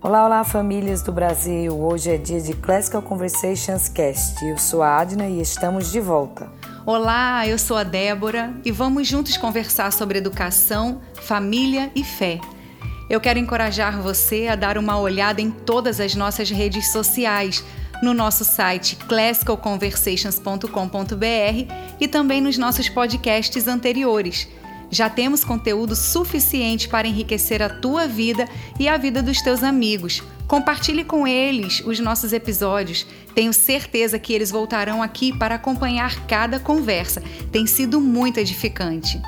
Olá, olá famílias do Brasil! Hoje é dia de Classical Conversations Cast. Eu sou a Adna e estamos de volta. Olá, eu sou a Débora e vamos juntos conversar sobre educação, família e fé. Eu quero encorajar você a dar uma olhada em todas as nossas redes sociais, no nosso site classicalconversations.com.br e também nos nossos podcasts anteriores. Já temos conteúdo suficiente para enriquecer a tua vida e a vida dos teus amigos. Compartilhe com eles os nossos episódios. Tenho certeza que eles voltarão aqui para acompanhar cada conversa. Tem sido muito edificante.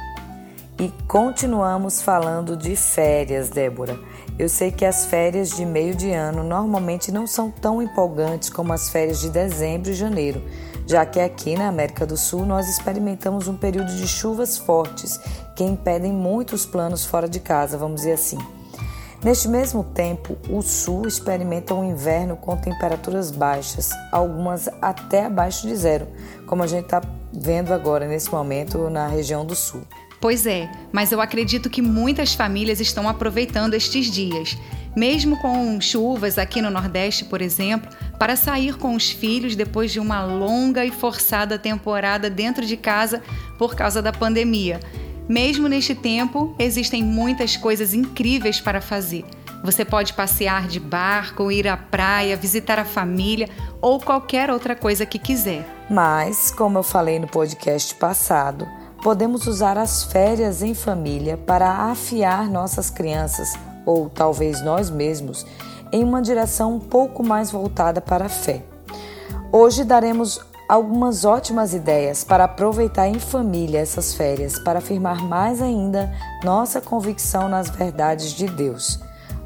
E continuamos falando de férias, Débora. Eu sei que as férias de meio de ano normalmente não são tão empolgantes como as férias de dezembro e janeiro, já que aqui na América do Sul nós experimentamos um período de chuvas fortes que impedem muitos planos fora de casa, vamos dizer assim. Neste mesmo tempo, o Sul experimenta um inverno com temperaturas baixas, algumas até abaixo de zero, como a gente está vendo agora nesse momento na região do Sul. Pois é, mas eu acredito que muitas famílias estão aproveitando estes dias, mesmo com chuvas aqui no Nordeste, por exemplo, para sair com os filhos depois de uma longa e forçada temporada dentro de casa por causa da pandemia. Mesmo neste tempo, existem muitas coisas incríveis para fazer. Você pode passear de barco, ir à praia, visitar a família ou qualquer outra coisa que quiser. Mas, como eu falei no podcast passado, podemos usar as férias em família para afiar nossas crianças, ou talvez nós mesmos, em uma direção um pouco mais voltada para a fé. Hoje daremos algumas ótimas ideias para aproveitar em família essas férias, para afirmar mais ainda nossa convicção nas verdades de Deus.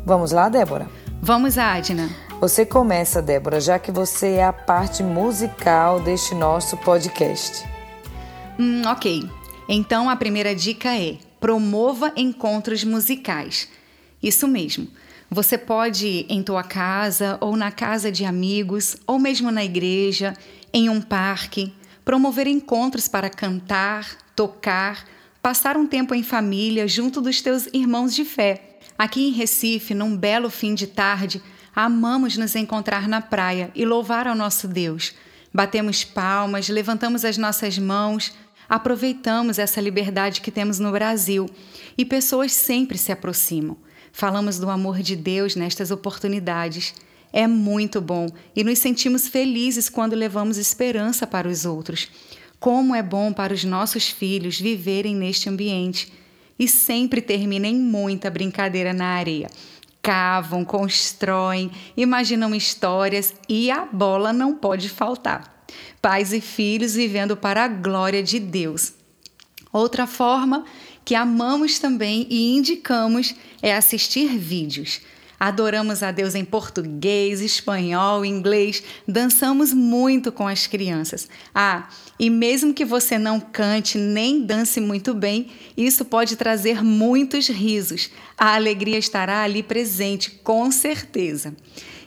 Vamos lá, Débora? Vamos, Adna. Você começa, Débora, já que você é a parte musical deste nosso podcast. Hum, ok. Então a primeira dica é: promova encontros musicais. Isso mesmo. Você pode em tua casa ou na casa de amigos, ou mesmo na igreja, em um parque, promover encontros para cantar, tocar, passar um tempo em família junto dos teus irmãos de fé. Aqui em Recife, num belo fim de tarde, amamos nos encontrar na praia e louvar ao nosso Deus. Batemos palmas, levantamos as nossas mãos, Aproveitamos essa liberdade que temos no Brasil e pessoas sempre se aproximam. Falamos do amor de Deus nestas oportunidades. É muito bom e nos sentimos felizes quando levamos esperança para os outros. Como é bom para os nossos filhos viverem neste ambiente. E sempre termina em muita brincadeira na areia. Cavam, constroem, imaginam histórias e a bola não pode faltar pais e filhos vivendo para a glória de Deus. Outra forma que amamos também e indicamos é assistir vídeos. Adoramos a Deus em português, espanhol, inglês, dançamos muito com as crianças. Ah, e mesmo que você não cante nem dance muito bem, isso pode trazer muitos risos. A alegria estará ali presente, com certeza.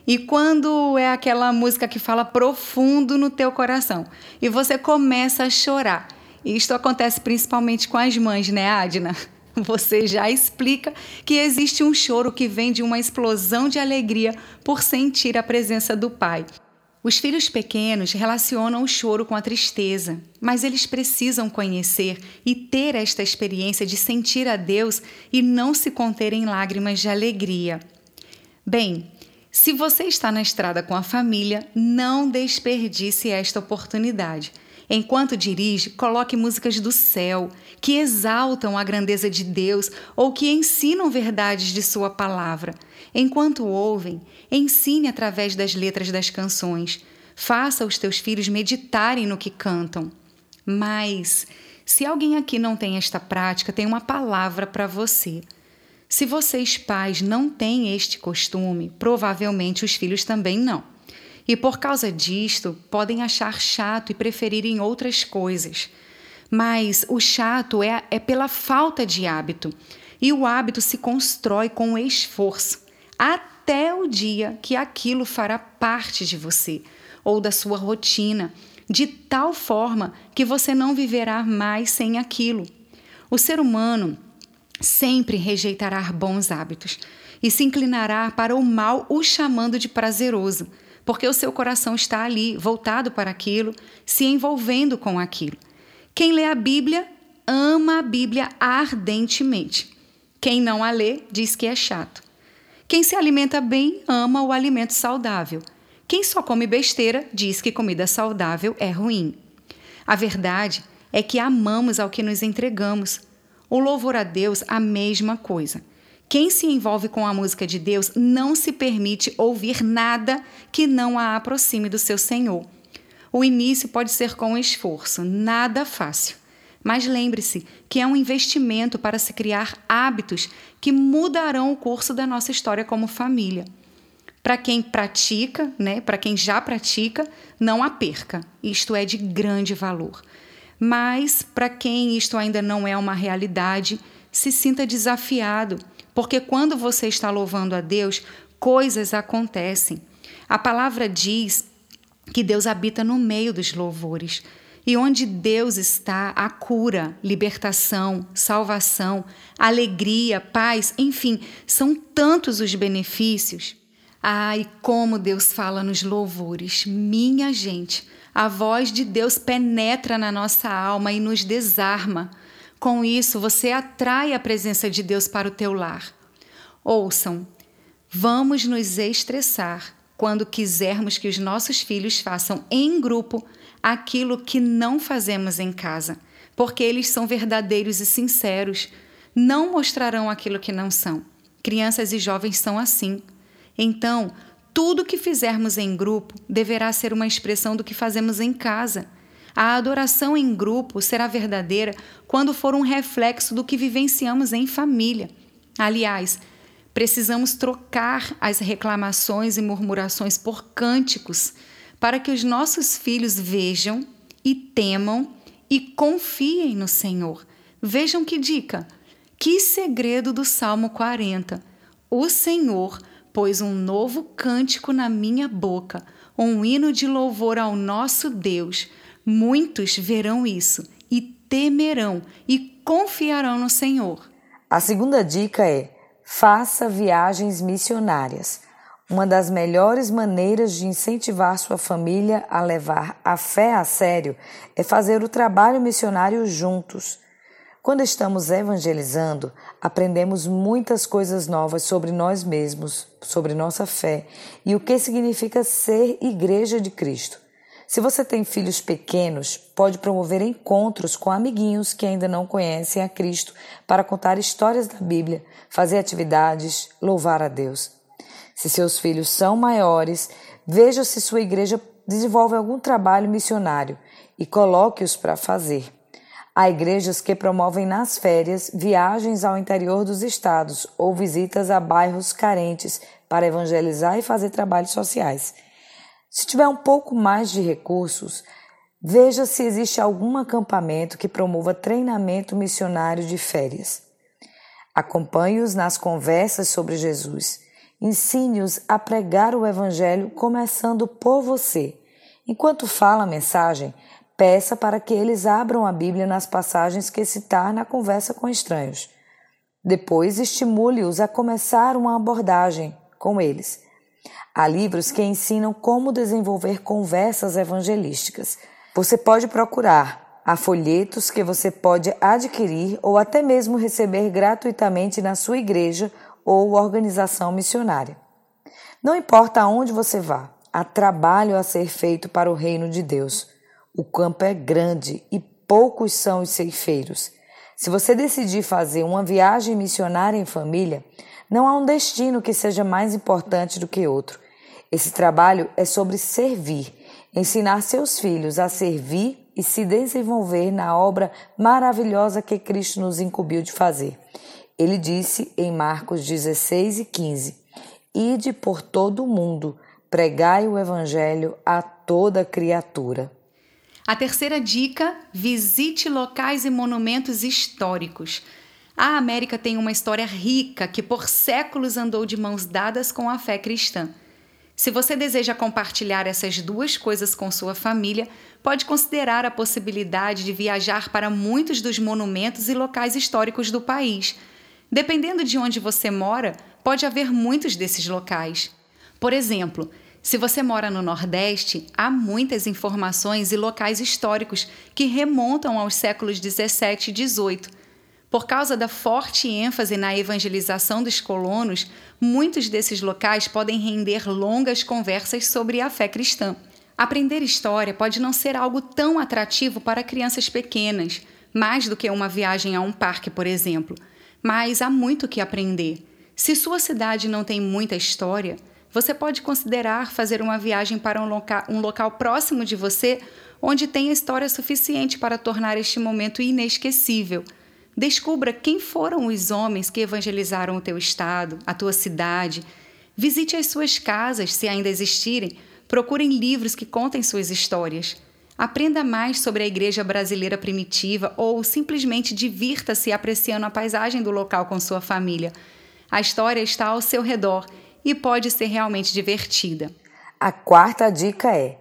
E quando é aquela música que fala profundo no teu coração e você começa a chorar. Isto acontece principalmente com as mães, né, Adna? Você já explica que existe um choro que vem de uma explosão de alegria por sentir a presença do pai. Os filhos pequenos relacionam o choro com a tristeza, mas eles precisam conhecer e ter esta experiência de sentir a Deus e não se conter em lágrimas de alegria. Bem, se você está na estrada com a família, não desperdice esta oportunidade. Enquanto dirige, coloque músicas do céu, que exaltam a grandeza de Deus ou que ensinam verdades de Sua palavra. Enquanto ouvem, ensine através das letras das canções. Faça os teus filhos meditarem no que cantam. Mas, se alguém aqui não tem esta prática, tem uma palavra para você. Se vocês pais não têm este costume, provavelmente os filhos também não. E por causa disto, podem achar chato e preferirem outras coisas. Mas o chato é, é pela falta de hábito. E o hábito se constrói com esforço, até o dia que aquilo fará parte de você ou da sua rotina, de tal forma que você não viverá mais sem aquilo. O ser humano sempre rejeitará bons hábitos e se inclinará para o mal, o chamando de prazeroso, porque o seu coração está ali, voltado para aquilo, se envolvendo com aquilo. Quem lê a Bíblia ama a Bíblia ardentemente. Quem não a lê diz que é chato. Quem se alimenta bem ama o alimento saudável. Quem só come besteira diz que comida saudável é ruim. A verdade é que amamos ao que nos entregamos. O louvor a Deus, a mesma coisa. Quem se envolve com a música de Deus não se permite ouvir nada que não a aproxime do seu Senhor. O início pode ser com esforço, nada fácil. Mas lembre-se que é um investimento para se criar hábitos que mudarão o curso da nossa história como família. Para quem pratica, né, para quem já pratica, não a perca. Isto é de grande valor. Mas para quem isto ainda não é uma realidade, se sinta desafiado, porque quando você está louvando a Deus, coisas acontecem. A palavra diz que Deus habita no meio dos louvores. E onde Deus está, há cura, libertação, salvação, alegria, paz, enfim, são tantos os benefícios. Ai, como Deus fala nos louvores, minha gente. A voz de Deus penetra na nossa alma e nos desarma. Com isso, você atrai a presença de Deus para o teu lar. Ouçam, vamos nos estressar quando quisermos que os nossos filhos façam em grupo aquilo que não fazemos em casa, porque eles são verdadeiros e sinceros, não mostrarão aquilo que não são. Crianças e jovens são assim. Então, tudo que fizermos em grupo deverá ser uma expressão do que fazemos em casa. A adoração em grupo será verdadeira quando for um reflexo do que vivenciamos em família. Aliás, precisamos trocar as reclamações e murmurações por cânticos para que os nossos filhos vejam e temam e confiem no Senhor. Vejam que dica! Que segredo do Salmo 40! O Senhor pôs um novo cântico na minha boca, um hino de louvor ao nosso Deus. Muitos verão isso e temerão e confiarão no Senhor. A segunda dica é: faça viagens missionárias. Uma das melhores maneiras de incentivar sua família a levar a fé a sério é fazer o trabalho missionário juntos. Quando estamos evangelizando, aprendemos muitas coisas novas sobre nós mesmos, sobre nossa fé e o que significa ser igreja de Cristo. Se você tem filhos pequenos, pode promover encontros com amiguinhos que ainda não conhecem a Cristo para contar histórias da Bíblia, fazer atividades, louvar a Deus. Se seus filhos são maiores, veja se sua igreja desenvolve algum trabalho missionário e coloque-os para fazer. Há igrejas que promovem nas férias viagens ao interior dos estados ou visitas a bairros carentes para evangelizar e fazer trabalhos sociais. Se tiver um pouco mais de recursos, veja se existe algum acampamento que promova treinamento missionário de férias. Acompanhe-os nas conversas sobre Jesus Ensine-os a pregar o Evangelho começando por você. Enquanto fala a mensagem, peça para que eles abram a Bíblia nas passagens que citar na conversa com estranhos. Depois, estimule-os a começar uma abordagem com eles. Há livros que ensinam como desenvolver conversas evangelísticas. Você pode procurar. Há folhetos que você pode adquirir ou até mesmo receber gratuitamente na sua igreja ou organização missionária. Não importa aonde você vá, há trabalho a ser feito para o reino de Deus. O campo é grande e poucos são os ceifeiros. Se você decidir fazer uma viagem missionária em família, não há um destino que seja mais importante do que outro. Esse trabalho é sobre servir, ensinar seus filhos a servir e se desenvolver na obra maravilhosa que Cristo nos incumbiu de fazer. Ele disse em Marcos 16 e 15: Ide por todo o mundo, pregai o evangelho a toda criatura. A terceira dica: visite locais e monumentos históricos. A América tem uma história rica que por séculos andou de mãos dadas com a fé cristã. Se você deseja compartilhar essas duas coisas com sua família, pode considerar a possibilidade de viajar para muitos dos monumentos e locais históricos do país Dependendo de onde você mora, pode haver muitos desses locais. Por exemplo, se você mora no Nordeste, há muitas informações e locais históricos que remontam aos séculos 17 e 18. Por causa da forte ênfase na evangelização dos colonos, muitos desses locais podem render longas conversas sobre a fé cristã. Aprender história pode não ser algo tão atrativo para crianças pequenas, mais do que uma viagem a um parque, por exemplo. Mas há muito que aprender. Se sua cidade não tem muita história, você pode considerar fazer uma viagem para um, loca um local próximo de você onde tenha história suficiente para tornar este momento inesquecível. Descubra quem foram os homens que evangelizaram o teu estado, a tua cidade. Visite as suas casas, se ainda existirem. Procurem livros que contem suas histórias. Aprenda mais sobre a igreja brasileira primitiva ou simplesmente divirta-se apreciando a paisagem do local com sua família. A história está ao seu redor e pode ser realmente divertida. A quarta dica é: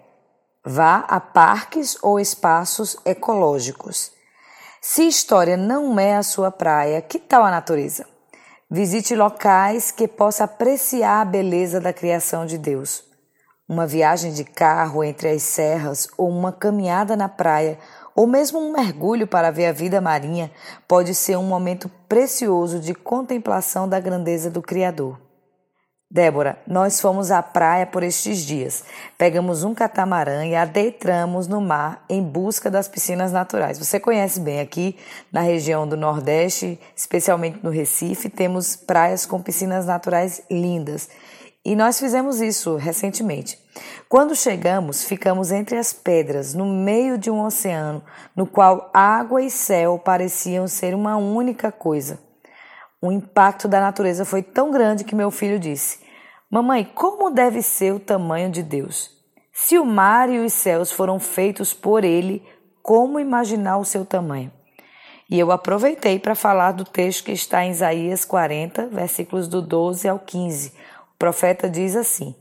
vá a parques ou espaços ecológicos. Se história não é a sua praia, que tal a natureza? Visite locais que possa apreciar a beleza da criação de Deus. Uma viagem de carro entre as serras ou uma caminhada na praia ou mesmo um mergulho para ver a vida marinha pode ser um momento precioso de contemplação da grandeza do Criador. Débora, nós fomos à praia por estes dias. Pegamos um catamarã e adentramos no mar em busca das piscinas naturais. Você conhece bem aqui na região do Nordeste, especialmente no Recife, temos praias com piscinas naturais lindas. E nós fizemos isso recentemente. Quando chegamos, ficamos entre as pedras, no meio de um oceano, no qual água e céu pareciam ser uma única coisa. O impacto da natureza foi tão grande que meu filho disse: Mamãe, como deve ser o tamanho de Deus? Se o mar e os céus foram feitos por Ele, como imaginar o seu tamanho? E eu aproveitei para falar do texto que está em Isaías 40, versículos do 12 ao 15. O profeta diz assim: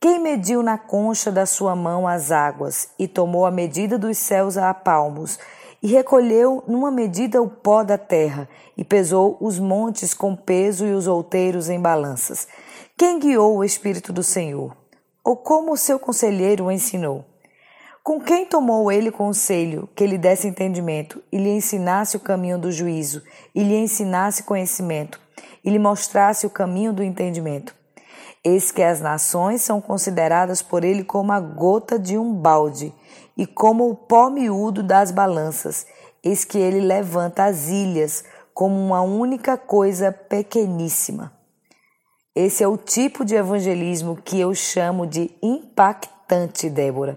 Quem mediu na concha da sua mão as águas e tomou a medida dos céus a palmos e recolheu numa medida o pó da terra, e pesou os montes com peso e os outeiros em balanças. Quem guiou o Espírito do Senhor? Ou como o seu conselheiro o ensinou? Com quem tomou ele conselho que lhe desse entendimento e lhe ensinasse o caminho do juízo, e lhe ensinasse conhecimento, e lhe mostrasse o caminho do entendimento? Eis que as nações são consideradas por ele como a gota de um balde, e como o pó miúdo das balanças, eis que ele levanta as ilhas como uma única coisa pequeníssima. Esse é o tipo de evangelismo que eu chamo de impactante, Débora.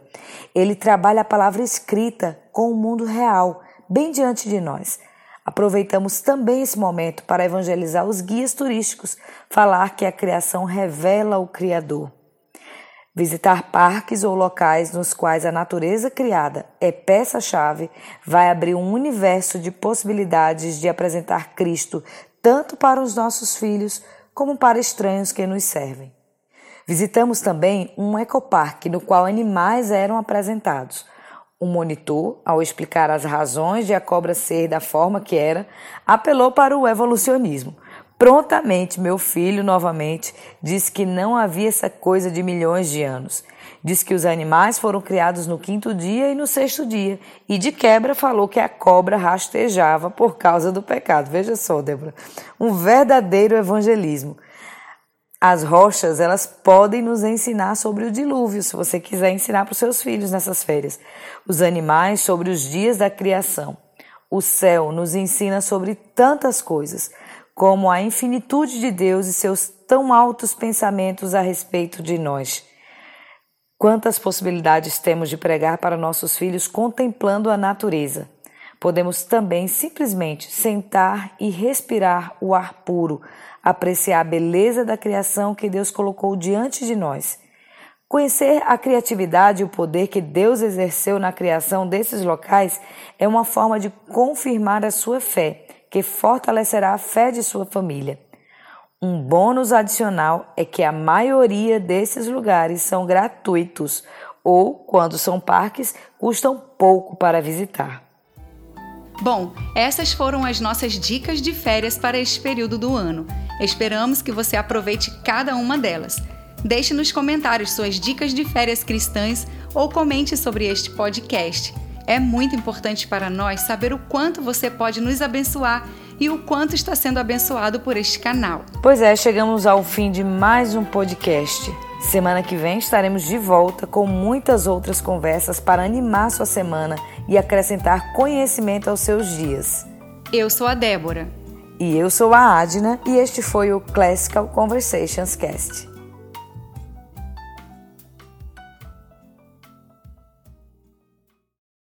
Ele trabalha a palavra escrita com o mundo real, bem diante de nós. Aproveitamos também esse momento para evangelizar os guias turísticos, falar que a criação revela o Criador. Visitar parques ou locais nos quais a natureza criada é peça-chave vai abrir um universo de possibilidades de apresentar Cristo tanto para os nossos filhos como para estranhos que nos servem. Visitamos também um ecoparque no qual animais eram apresentados. O monitor, ao explicar as razões de a cobra ser da forma que era, apelou para o evolucionismo Prontamente, meu filho, novamente, disse que não havia essa coisa de milhões de anos. Diz que os animais foram criados no quinto dia e no sexto dia. E de quebra falou que a cobra rastejava por causa do pecado. Veja só, Débora. Um verdadeiro evangelismo. As rochas, elas podem nos ensinar sobre o dilúvio, se você quiser ensinar para os seus filhos nessas férias. Os animais sobre os dias da criação. O céu nos ensina sobre tantas coisas como a infinitude de Deus e seus tão altos pensamentos a respeito de nós. Quantas possibilidades temos de pregar para nossos filhos contemplando a natureza. Podemos também simplesmente sentar e respirar o ar puro, apreciar a beleza da criação que Deus colocou diante de nós. Conhecer a criatividade e o poder que Deus exerceu na criação desses locais é uma forma de confirmar a sua fé que fortalecerá a fé de sua família. Um bônus adicional é que a maioria desses lugares são gratuitos ou, quando são parques, custam pouco para visitar. Bom, essas foram as nossas dicas de férias para este período do ano. Esperamos que você aproveite cada uma delas. Deixe nos comentários suas dicas de férias cristãs ou comente sobre este podcast. É muito importante para nós saber o quanto você pode nos abençoar e o quanto está sendo abençoado por este canal. Pois é, chegamos ao fim de mais um podcast. Semana que vem estaremos de volta com muitas outras conversas para animar sua semana e acrescentar conhecimento aos seus dias. Eu sou a Débora. E eu sou a Adna e este foi o Classical Conversations Cast.